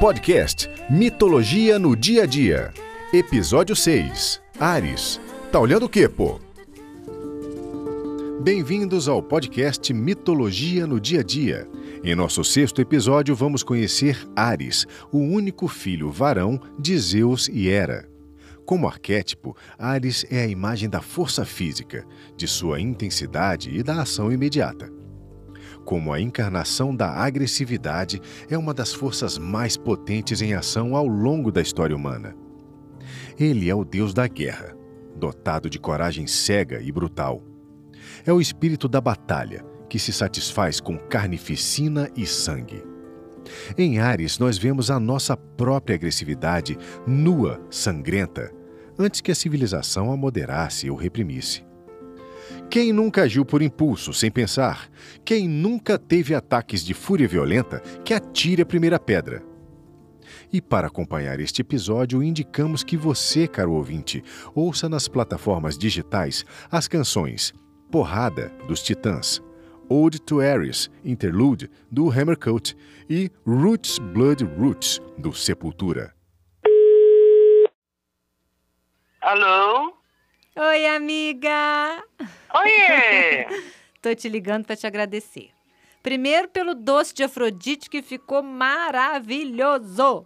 Podcast Mitologia no Dia a Dia. Episódio 6. Ares. Tá olhando o quê, pô? Bem-vindos ao podcast Mitologia no Dia a Dia. Em nosso sexto episódio, vamos conhecer Ares, o único filho varão de Zeus e Hera. Como arquétipo, Ares é a imagem da força física, de sua intensidade e da ação imediata. Como a encarnação da agressividade, é uma das forças mais potentes em ação ao longo da história humana. Ele é o deus da guerra, dotado de coragem cega e brutal. É o espírito da batalha, que se satisfaz com carnificina e sangue. Em Ares, nós vemos a nossa própria agressividade nua, sangrenta, antes que a civilização a moderasse ou reprimisse. Quem nunca agiu por impulso, sem pensar? Quem nunca teve ataques de fúria violenta, que atire a primeira pedra? E para acompanhar este episódio, indicamos que você, caro ouvinte, ouça nas plataformas digitais as canções Porrada, dos Titãs, Ode to Ares, Interlude, do Hammercoat e Roots Blood Roots, do Sepultura. Alô? Oi, amiga! Oiê! Tô te ligando para te agradecer. Primeiro pelo doce de Afrodite que ficou maravilhoso.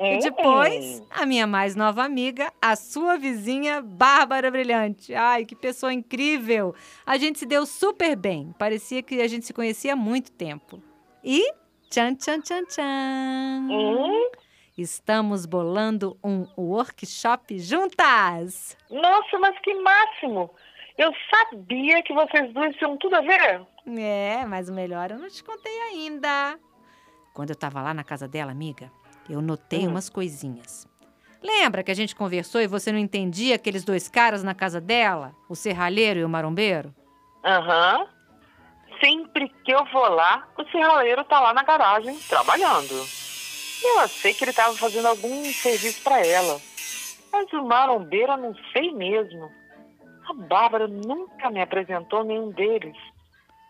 E depois, a minha mais nova amiga, a sua vizinha Bárbara Brilhante. Ai, que pessoa incrível! A gente se deu super bem. Parecia que a gente se conhecia há muito tempo. E tchan, tchan, tchan, tchan. Hum? Estamos bolando um workshop juntas. Nossa, mas que máximo! Eu sabia que vocês duas tinham tudo a ver. É, mas o melhor eu não te contei ainda. Quando eu tava lá na casa dela, amiga, eu notei Hum. umas coisinhas. Lembra que a gente conversou e você não entendia aqueles dois caras na casa dela? O serralheiro e o marombeiro? Aham. Sempre que eu vou lá, o serralheiro tá lá na garagem, trabalhando. Eu achei que ele tava fazendo algum serviço pra ela. Mas o marombeiro eu não sei mesmo. A Bárbara nunca me apresentou nenhum deles.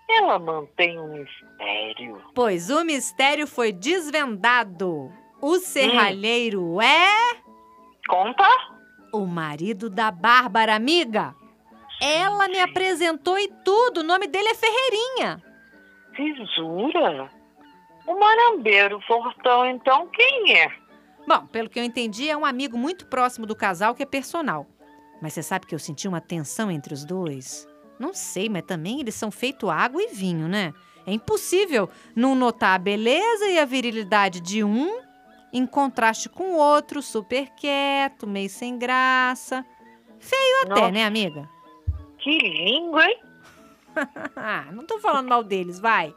Ela mantém um mistério. Pois o mistério foi desvendado. O serralheiro é Conta? o marido da Bárbara, amiga. Ela me apresentou e tudo. O nome dele é Ferreirinha. Se jura? O marombeiro fortão, então, quem é? Bom, pelo que eu entendi, é um amigo muito próximo do casal que é personal. Mas você sabe que eu senti uma tensão entre os dois? Não sei, mas também eles são feito água e vinho, né? É impossível não notar a beleza e a virilidade de um em contraste com o outro, super quieto, meio sem graça. Feio até, Nossa. né, amiga? Que língua, hein? Ah, não tô falando mal deles, vai.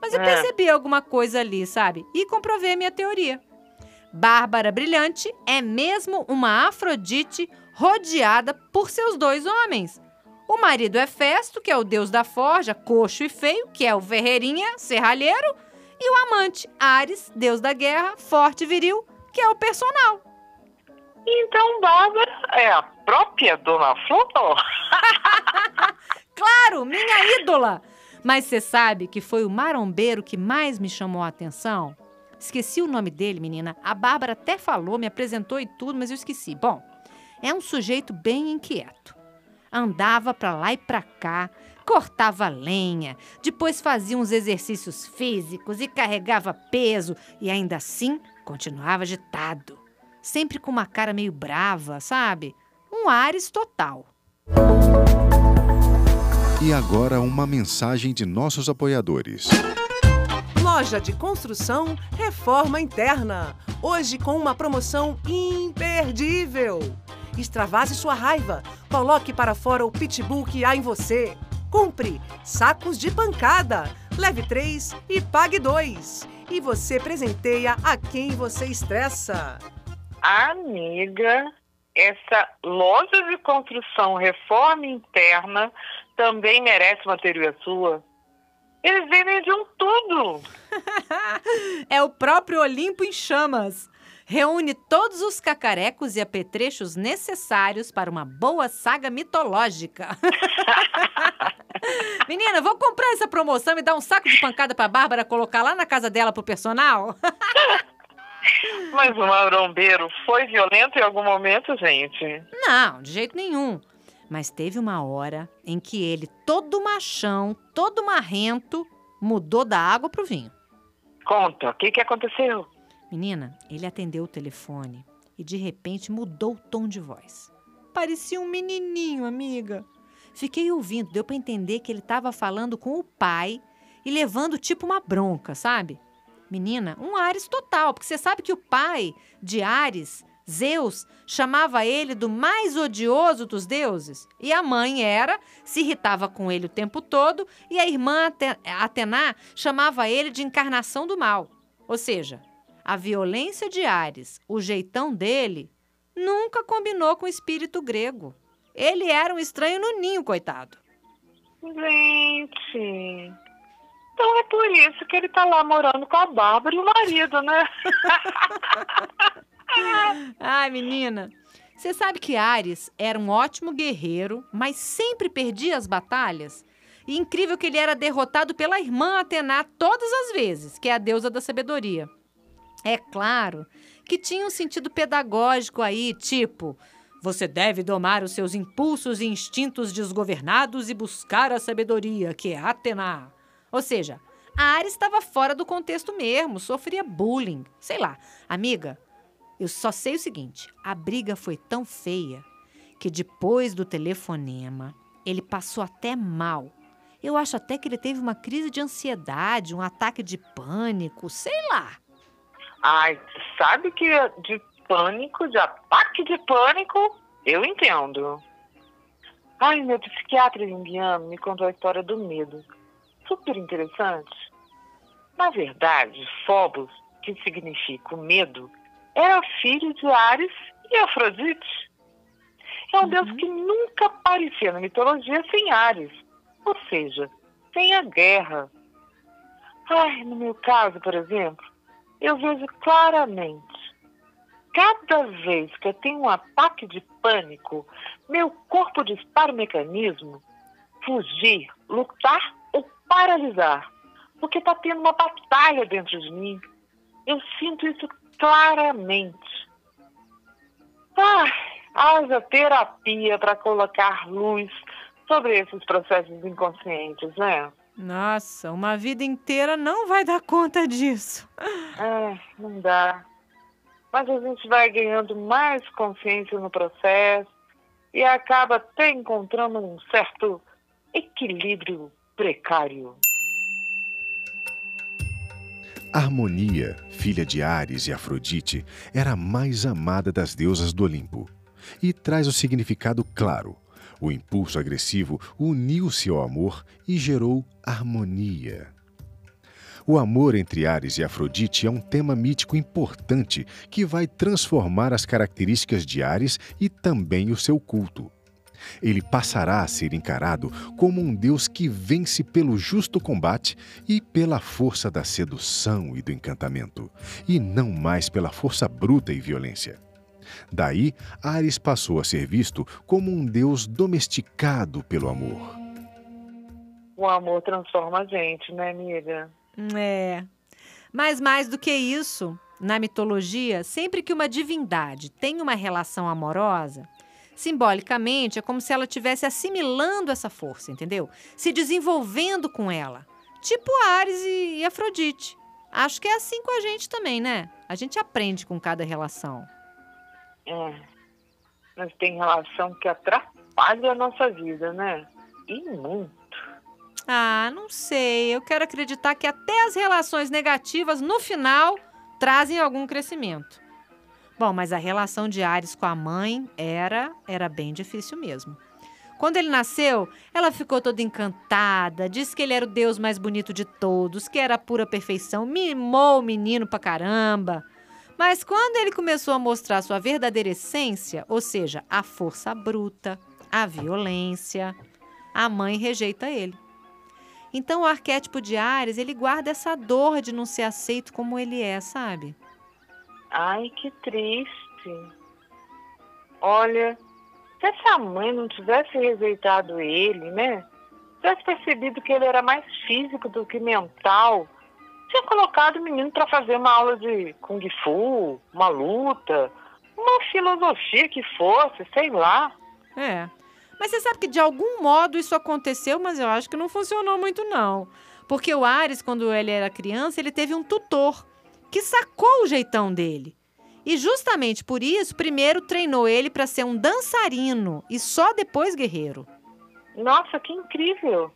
Mas eu É. percebi alguma coisa ali, sabe? E comprovei minha teoria. Bárbara Brilhante é mesmo uma Afrodite rodeada por seus dois homens. O marido é Festo, que é o deus da forja, coxo e feio, que é o Ferreirinha, serralheiro, e o amante, Ares, deus da guerra, forte e viril, que é o personal. Então, Bárbara é a própria Dona Flor? Claro, minha ídola! Mas você sabe que foi o marombeiro que mais me chamou a atenção? Esqueci o nome dele, menina. A Bárbara até falou, me apresentou e tudo, mas eu esqueci. Bom, é um sujeito bem inquieto. Andava pra lá e pra cá, cortava lenha, depois fazia uns exercícios físicos e carregava peso e ainda assim continuava agitado. Sempre com uma cara meio brava, sabe? Um Ares total. E agora uma mensagem de nossos apoiadores. Loja de construção Reforma Interna. Hoje com uma promoção imperdível. Extravase sua raiva. Coloque para fora o pitbull que há em você. Compre sacos de pancada. Leve três e pague dois. E você presenteia a quem você estressa. Amiga, essa loja de construção reforma interna também merece uma teoria sua. Eles vendem de um tudo. é o próprio Olimpo em chamas. Reúne todos os cacarecos e apetrechos necessários para uma boa saga mitológica. Menina, vou comprar essa promoção e dar um saco de pancada pra Bárbara colocar lá na casa dela pro personal? Mas o marombeiro foi violento em algum momento, gente? Não, de jeito nenhum. Mas teve uma hora em que ele, todo machão, todo marrento, mudou da água pro vinho. Conta, o que, que aconteceu? Menina, ele atendeu o telefone e de repente mudou o tom de voz. Parecia um menininho, amiga. Fiquei ouvindo, deu para entender que ele estava falando com o pai e levando tipo uma bronca, sabe? Menina, um Ares total, porque você sabe que o pai de Ares, Zeus, chamava ele do mais odioso dos deuses. E a mãe era, se irritava com ele o tempo todo, e a irmã Atena chamava ele de encarnação do mal. Ou seja, a violência de Ares, o jeitão dele, nunca combinou com o espírito grego. Ele era um estranho no ninho, coitado. Gente. Então é por isso que ele tá lá morando com a Bárbara e o marido, né? Ai, menina. Você sabe que Ares era um ótimo guerreiro, mas sempre perdia as batalhas? E incrível que ele era derrotado pela irmã Atena todas as vezes, que é a deusa da sabedoria. É claro que tinha um sentido pedagógico aí, tipo, você deve domar os seus impulsos e instintos desgovernados e buscar a sabedoria, que é Atena. Ou seja, Ares estava fora do contexto mesmo, sofria bullying. Sei lá, amiga, eu só sei o seguinte: a briga foi tão feia que depois do telefonema ele passou até mal. Eu acho até que ele teve uma crise de ansiedade, um ataque de pânico, sei lá. Ai, sabe que de pânico, de ataque de pânico, eu entendo. Ai, meu psiquiatra indiano me contou a história do medo. Super interessante. Na verdade, Phobos, que significa o medo, era filho de Ares e Afrodite. É um uhum. deus que nunca aparecia na mitologia sem Ares, ou seja, sem a guerra. Ai, no meu caso, por exemplo, eu vejo claramente cada vez que eu tenho um ataque de pânico, meu corpo dispara o mecanismo fugir, lutar ou paralisar, porque está tendo uma batalha dentro de mim. Eu sinto isso claramente. Ah, haja terapia para colocar luz sobre esses processos inconscientes, né? Nossa, uma vida inteira não vai dar conta disso. É, não dá mas a gente vai ganhando mais consciência no processo e acaba até encontrando um certo equilíbrio precário. Harmonia, filha de Ares e Afrodite, era a mais amada das deusas do Olimpo e traz o significado claro. O impulso agressivo uniu-se ao amor e gerou harmonia. O amor entre Ares e Afrodite é um tema mítico importante que vai transformar as características de Ares e também o seu culto. Ele passará a ser encarado como um deus que vence pelo justo combate e pela força da sedução e do encantamento, e não mais pela força bruta e violência. Daí, Ares passou a ser visto como um deus domesticado pelo amor. O amor transforma a gente, né, amiga? É. Mas mais do que isso, na mitologia, sempre que uma divindade tem uma relação amorosa, simbolicamente é como se ela estivesse assimilando essa força, entendeu? Se desenvolvendo com ela. Tipo Ares e Afrodite. Acho que é assim com a gente também, né? A gente aprende com cada relação. É. Mas tem relação que atrapalha a nossa vida, né? E muito. Ah, não sei. Eu quero acreditar que até as relações negativas, no final, trazem algum crescimento. Bom, mas a relação de Ares com a mãe era, era bem difícil mesmo. Quando ele nasceu, ela ficou toda encantada, disse que ele era o deus mais bonito de todos, que era a pura perfeição, mimou o menino pra caramba. Mas quando ele começou a mostrar sua verdadeira essência, ou seja, a força bruta, a violência, a mãe rejeita ele. Então o arquétipo de Ares, ele guarda essa dor de não ser aceito como ele é, sabe? Ai, que triste. Olha, se essa mãe não tivesse rejeitado ele, né? tivesse percebido que ele era mais físico do que mental, tinha colocado o menino para fazer uma aula de Kung Fu, uma luta, uma filosofia que fosse, sei lá. É. Mas você sabe que de algum modo isso aconteceu, mas eu acho que não funcionou muito não. Porque o Ares, quando ele era criança, ele teve um tutor que sacou o jeitão dele. E justamente por isso, primeiro treinou ele para ser um dançarino e só depois guerreiro. Nossa, que incrível!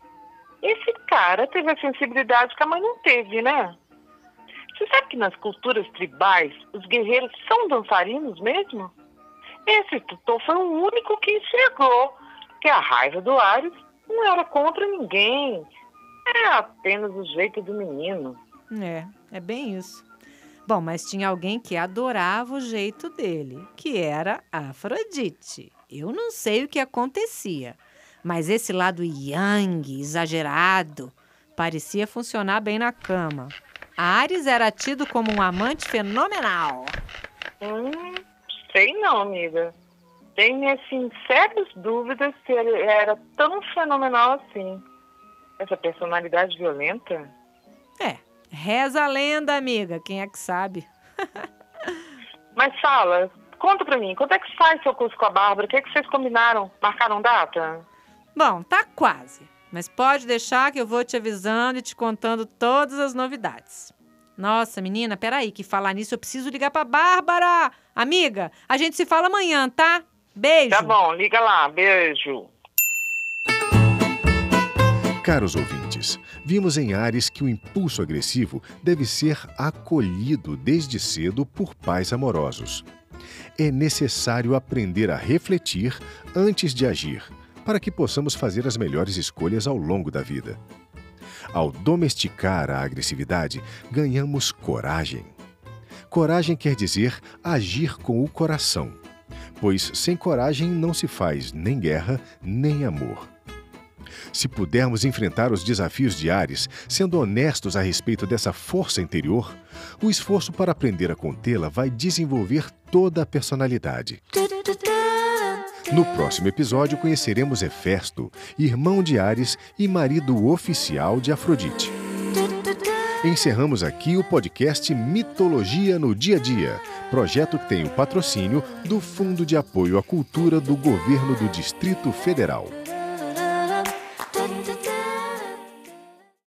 Esse cara teve a sensibilidade que a mãe não teve, né? Você sabe que nas culturas tribais os guerreiros são dançarinos mesmo? Esse tutor foi o único que enxergou que a raiva do Ares não era contra ninguém, era apenas o jeito do menino. É, é bem isso. Bom, mas tinha alguém que adorava o jeito dele, que era Afrodite. Eu não sei o que acontecia, mas esse lado yang, exagerado, parecia funcionar bem na cama. Ares era tido como um amante fenomenal. Hum, sei não, amiga. Tenho, assim, sérias dúvidas se ele era tão fenomenal assim. Essa personalidade violenta? É, reza a lenda, amiga. Quem é que sabe? Mas fala, conta pra mim, quando é que sai seu curso com a Bárbara? O que, é que vocês combinaram? Marcaram data? Bom, tá quase. Mas pode deixar que eu vou te avisando e te contando todas as novidades. Nossa, menina, peraí, que falar nisso eu preciso ligar pra Bárbara. Amiga, a gente se fala amanhã, tá? Beijo. Tá bom, liga lá. Beijo. Caros ouvintes, vimos em Ares que o impulso agressivo deve ser acolhido desde cedo por pais amorosos. É necessário aprender a refletir antes de agir, para que possamos fazer as melhores escolhas ao longo da vida. Ao domesticar a agressividade, ganhamos coragem. Coragem quer dizer agir com o coração, pois sem coragem não se faz nem guerra nem amor. Se pudermos enfrentar os desafios diários, sendo honestos a respeito dessa força interior, o esforço para aprender a contê-la vai desenvolver toda a personalidade. No próximo episódio conheceremos Hefesto, irmão de Ares e marido oficial de Afrodite. Encerramos aqui o podcast Mitologia no Dia a Dia, projeto que tem o patrocínio do Fundo de Apoio à Cultura do Governo do Distrito Federal.